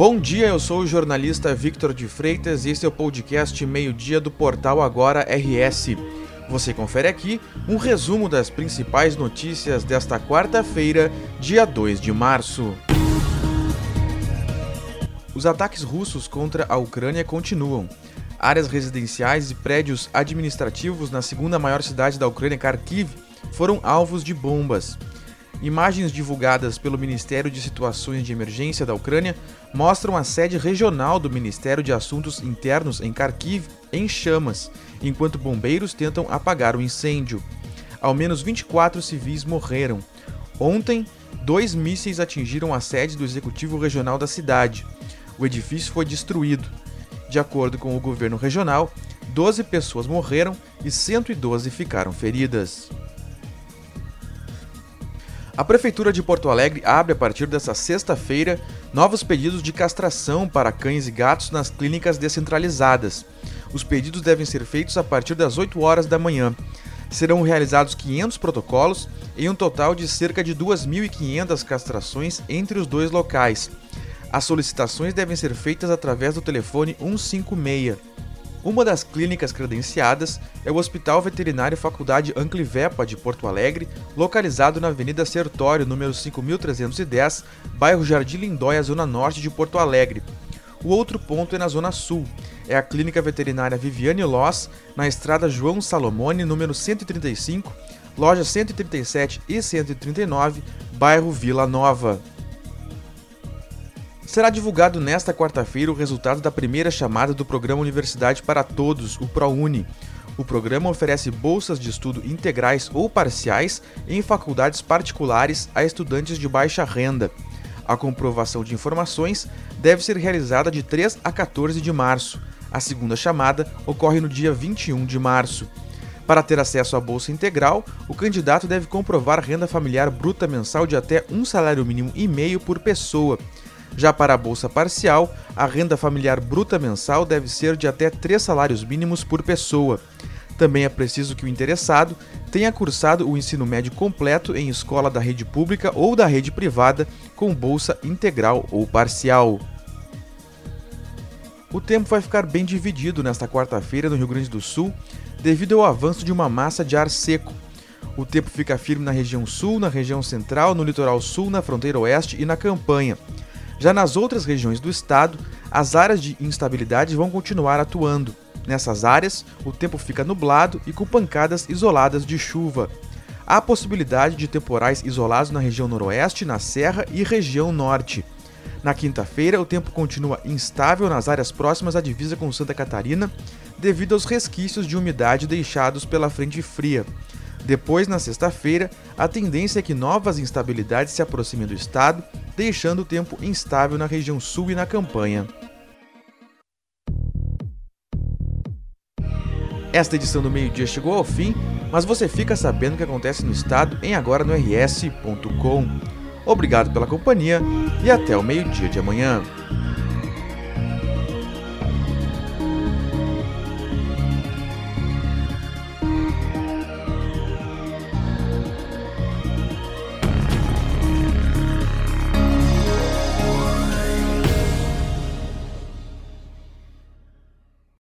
Bom dia, eu sou o jornalista Victor de Freitas e este é o podcast Meio-Dia do portal Agora RS. Você confere aqui um resumo das principais notícias desta quarta-feira, dia 2 de março. Os ataques russos contra a Ucrânia continuam. Áreas residenciais e prédios administrativos na segunda maior cidade da Ucrânia, Kharkiv, foram alvos de bombas. Imagens divulgadas pelo Ministério de Situações de Emergência da Ucrânia mostram a sede regional do Ministério de Assuntos Internos em Kharkiv em chamas, enquanto bombeiros tentam apagar o incêndio. Ao menos 24 civis morreram. Ontem, dois mísseis atingiram a sede do Executivo Regional da cidade. O edifício foi destruído. De acordo com o governo regional, 12 pessoas morreram e 112 ficaram feridas. A Prefeitura de Porto Alegre abre a partir desta sexta-feira novos pedidos de castração para cães e gatos nas clínicas descentralizadas. Os pedidos devem ser feitos a partir das 8 horas da manhã. Serão realizados 500 protocolos em um total de cerca de 2.500 castrações entre os dois locais. As solicitações devem ser feitas através do telefone 156. Uma das clínicas credenciadas é o Hospital Veterinário Faculdade Anclivepa de Porto Alegre, localizado na Avenida Sertório, número 5310, bairro Jardim Lindóia, zona norte de Porto Alegre. O outro ponto é na zona sul. É a Clínica Veterinária Viviane Loss, na estrada João Salomone, número 135, lojas 137 e 139, bairro Vila Nova. Será divulgado nesta quarta-feira o resultado da primeira chamada do Programa Universidade para Todos, o ProUni. O programa oferece bolsas de estudo integrais ou parciais em faculdades particulares a estudantes de baixa renda. A comprovação de informações deve ser realizada de 3 a 14 de março. A segunda chamada ocorre no dia 21 de março. Para ter acesso à bolsa integral, o candidato deve comprovar renda familiar bruta mensal de até um salário mínimo e meio por pessoa já para a bolsa parcial, a renda familiar bruta mensal deve ser de até três salários mínimos por pessoa. Também é preciso que o interessado tenha cursado o ensino médio completo em escola da rede pública ou da rede privada com bolsa integral ou parcial. O tempo vai ficar bem dividido nesta quarta-feira no Rio Grande do Sul, devido ao avanço de uma massa de ar seco. O tempo fica firme na região sul, na região central, no litoral sul, na fronteira oeste e na campanha. Já nas outras regiões do estado, as áreas de instabilidade vão continuar atuando. Nessas áreas, o tempo fica nublado e com pancadas isoladas de chuva. Há possibilidade de temporais isolados na região noroeste, na Serra e região norte. Na quinta-feira, o tempo continua instável nas áreas próximas à divisa com Santa Catarina, devido aos resquícios de umidade deixados pela frente fria. Depois, na sexta-feira, a tendência é que novas instabilidades se aproximem do estado, deixando o tempo instável na região sul e na campanha. Esta edição do meio-dia chegou ao fim, mas você fica sabendo o que acontece no estado em agora no rs.com. Obrigado pela companhia e até o meio-dia de amanhã.